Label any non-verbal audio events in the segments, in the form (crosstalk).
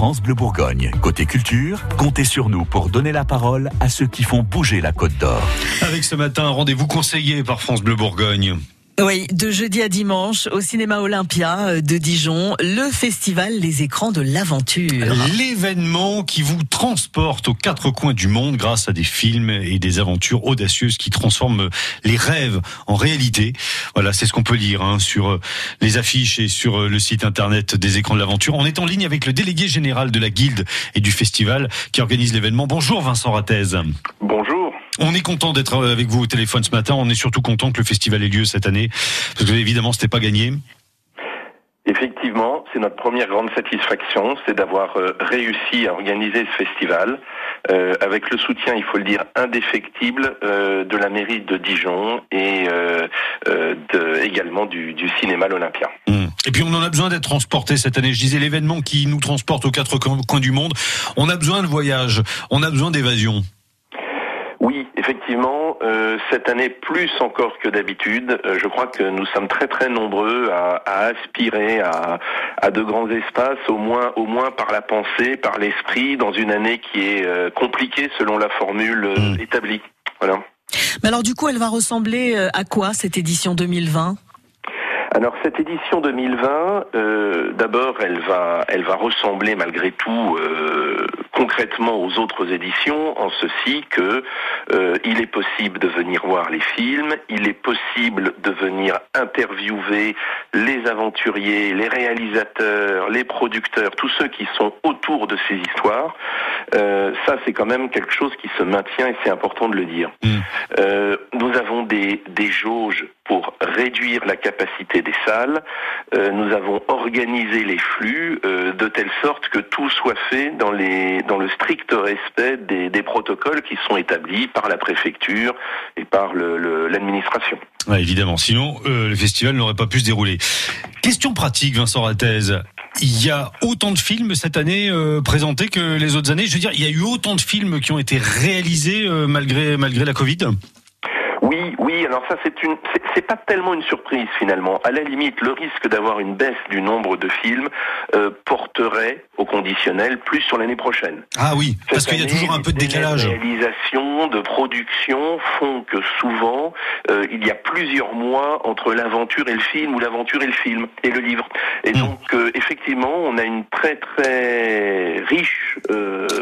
France Bleu Bourgogne. Côté culture, comptez sur nous pour donner la parole à ceux qui font bouger la Côte d'Or. Avec ce matin rendez-vous conseillé par France Bleu Bourgogne. Oui, de jeudi à dimanche au cinéma Olympia euh, de Dijon, le festival Les écrans de l'aventure. L'événement qui vous transporte aux quatre coins du monde grâce à des films et des aventures audacieuses qui transforment les rêves en réalité. Voilà, c'est ce qu'on peut lire hein, sur euh, les affiches et sur euh, le site internet des écrans de l'aventure. On est en ligne avec le délégué général de la Guilde et du festival qui organise l'événement. Bonjour Vincent Ratez. Bonjour. On est content d'être avec vous au téléphone ce matin. On est surtout content que le festival ait lieu cette année, parce que évidemment, c'était pas gagné. Effectivement, c'est notre première grande satisfaction, c'est d'avoir euh, réussi à organiser ce festival euh, avec le soutien, il faut le dire, indéfectible euh, de la mairie de Dijon et de, également du, cinéma l'Olympia. Mmh. Et puis on en a besoin d'être transporté cette année. Je disais l'événement qui nous transporte aux quatre coins du monde. On a besoin de voyage, on a besoin d'évasion. Effectivement, euh, cette année plus encore que d'habitude, euh, je crois que nous sommes très très nombreux à, aspirer à, à, de grands espaces, au moins au moins par la pensée, par l'esprit, dans une année qui est euh, compliquée selon la formule hmm. établie. Voilà. Mais alors du coup, elle va ressembler à quoi cette édition 2020 alors cette édition 2020, euh, d'abord, elle va, elle va ressembler malgré tout euh, concrètement aux autres éditions, en ceci que euh, il est possible de venir voir les films, il est possible de venir interviewer les aventuriers, les réalisateurs, les producteurs, tous ceux qui sont autour de ces histoires. ça, c'est quand même quelque chose qui se maintient et c'est important de le dire. Mmh. nous avons des, des jauges pour réduire la capacité des salles. Euh, nous avons organisé les flux euh, de telle sorte que tout soit fait dans, le strict respect des, protocoles qui sont établis par la préfecture et par l'administration. Évidemment, sinon euh, le festival n'aurait pas pu se dérouler. Question pratique, Vincent Rattez. Il y a autant de films cette année présentés que les autres années? Je veux dire, il y a eu autant de films qui ont été réalisés malgré la Covid? Oui, oui. Alors ça, c'est une, c'est pas tellement une surprise finalement. À la limite, le risque d'avoir une baisse du nombre de films euh, porterait au conditionnel plus sur l'année prochaine. Ah oui, parce qu'il y a toujours un peu de décalage. Les réalisations, de production font que souvent euh, il y a plusieurs mois entre l'aventure et le film ou l'aventure et le film et le livre. Et hmm. donc euh, effectivement, on a une très très riche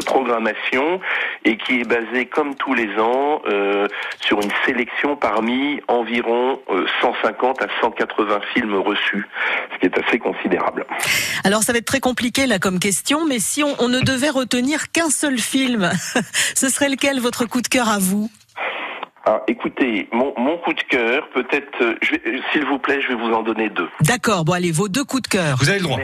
programmation et qui est basée comme tous les ans sur une sélection parmi environ 150 à 180 films reçus, ce qui est assez considérable. Alors ça va être très compliqué là comme question, mais si on, ne devait retenir qu'un seul film, (laughs) ce serait lequel votre coup de cœur à vous? Ah, écoutez, mon, coup de cœur, peut-être, euh, s'il vous plaît, je vais vous en donner deux. D'accord, bon allez, vos deux coups de cœur. Vous avez le droit.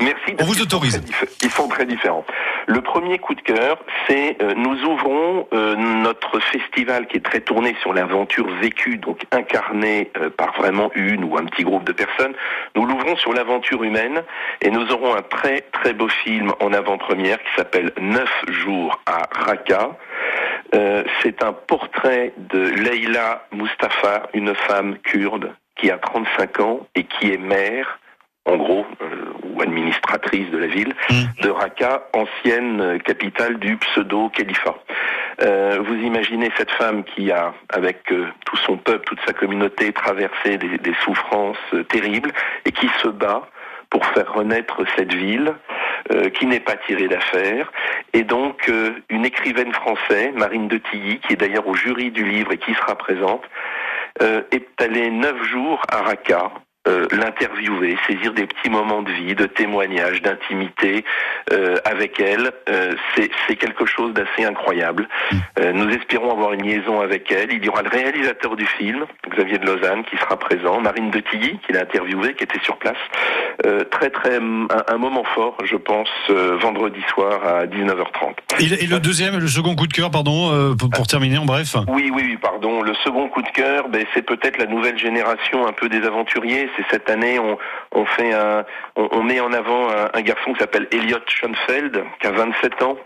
Merci. On vous autorise. Ils sont très différents. Le premier coup de cœur, c'est euh, nous ouvrons euh, notre festival qui est très tourné sur l'aventure vécue, donc incarnée euh, par vraiment une ou un petit groupe de personnes. Nous l'ouvrons sur l'aventure humaine et nous aurons un très très beau film en avant-première qui s'appelle Neuf jours à Raqqa. c'est un portrait de Leila Mustafa, une femme kurde qui a 35 ans et qui est mère en gros, ou administratrice de la ville, mm. de Raqqa, ancienne capitale du pseudo-califat. Euh, vous imaginez cette femme qui a, avec euh, tout son peuple, toute sa communauté, traversé des, des souffrances terribles et qui se bat pour faire renaître cette ville qui n'est pas tirée d'affaire. Et donc, une écrivaine française, Marine de Tilly, qui est d'ailleurs au jury du livre et qui sera présente, est allée neuf jours à Raqqa euh, l'interviewer, saisir des petits moments de vie, de témoignages, d'intimité euh, avec elle. Euh, c'est quelque chose d'assez incroyable. Mm. nous espérons avoir une liaison avec elle. Il y aura le réalisateur du film, Xavier de Lausanne, qui sera présent, Marine de Tilly, qui l'a interviewé, qui était sur place. très très un, moment fort, je pense, vendredi soir à 19h30. Et, le deuxième, le second coup de cœur, pardon, pour, terminer en bref? Oui, oui, pardon. Le second coup de cœur, ben, c'est peut-être la nouvelle génération un peu des aventuriers cette année, on, fait un, on, met en avant un, garçon qui s'appelle Elliot Schoenfeld, qui a 27 ans,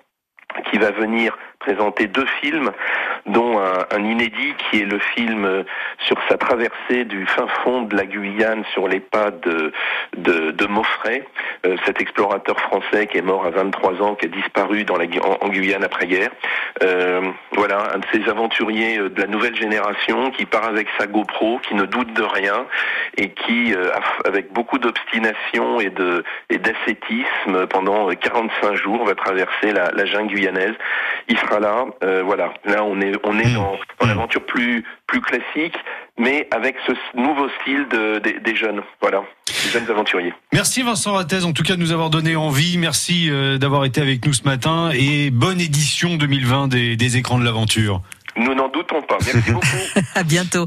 qui va venir présenter deux films. dont un, inédit qui est le film sur sa traversée du fin fond de la Guyane sur les pas de, de, de Maufray, cet explorateur français qui est mort à 23 ans, qui a disparu dans la, en, Guyane après-guerre. voilà, un de ces aventuriers de la nouvelle génération qui part avec sa GoPro, qui ne doute de rien et qui, avec beaucoup d'obstination et de et d'ascétisme pendant 45 jours va traverser la, jungle guyanaise. Là, euh, voilà. Là, on est on est hmm. dans, dans l'aventure plus plus classique, mais avec ce nouveau style de, de, des jeunes, voilà, des jeunes aventuriers. Merci Vincent Rattez, en tout cas de nous avoir donné envie. Merci euh, d'avoir été avec nous ce matin et bonne édition 2020 des, des écrans de l'aventure. Nous n'en doutons pas. Merci (laughs) beaucoup. à bientôt.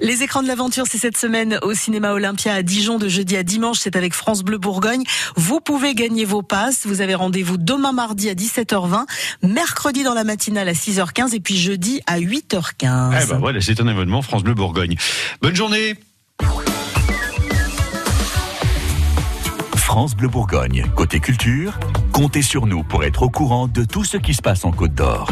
Les écrans de l'aventure, c'est cette semaine au cinéma Olympia à Dijon de jeudi à dimanche. C'est avec France Bleu Bourgogne. Vous pouvez gagner vos passes. Vous avez rendez-vous demain mardi à 17h20, mercredi dans la matinale à 6h15 et puis jeudi à 8h15. Eh ben voilà, c'est un événement France Bleu Bourgogne. Bonne journée. France Bleu Bourgogne. Côté culture, comptez sur nous pour être au courant de tout ce qui se passe en Côte d'Or.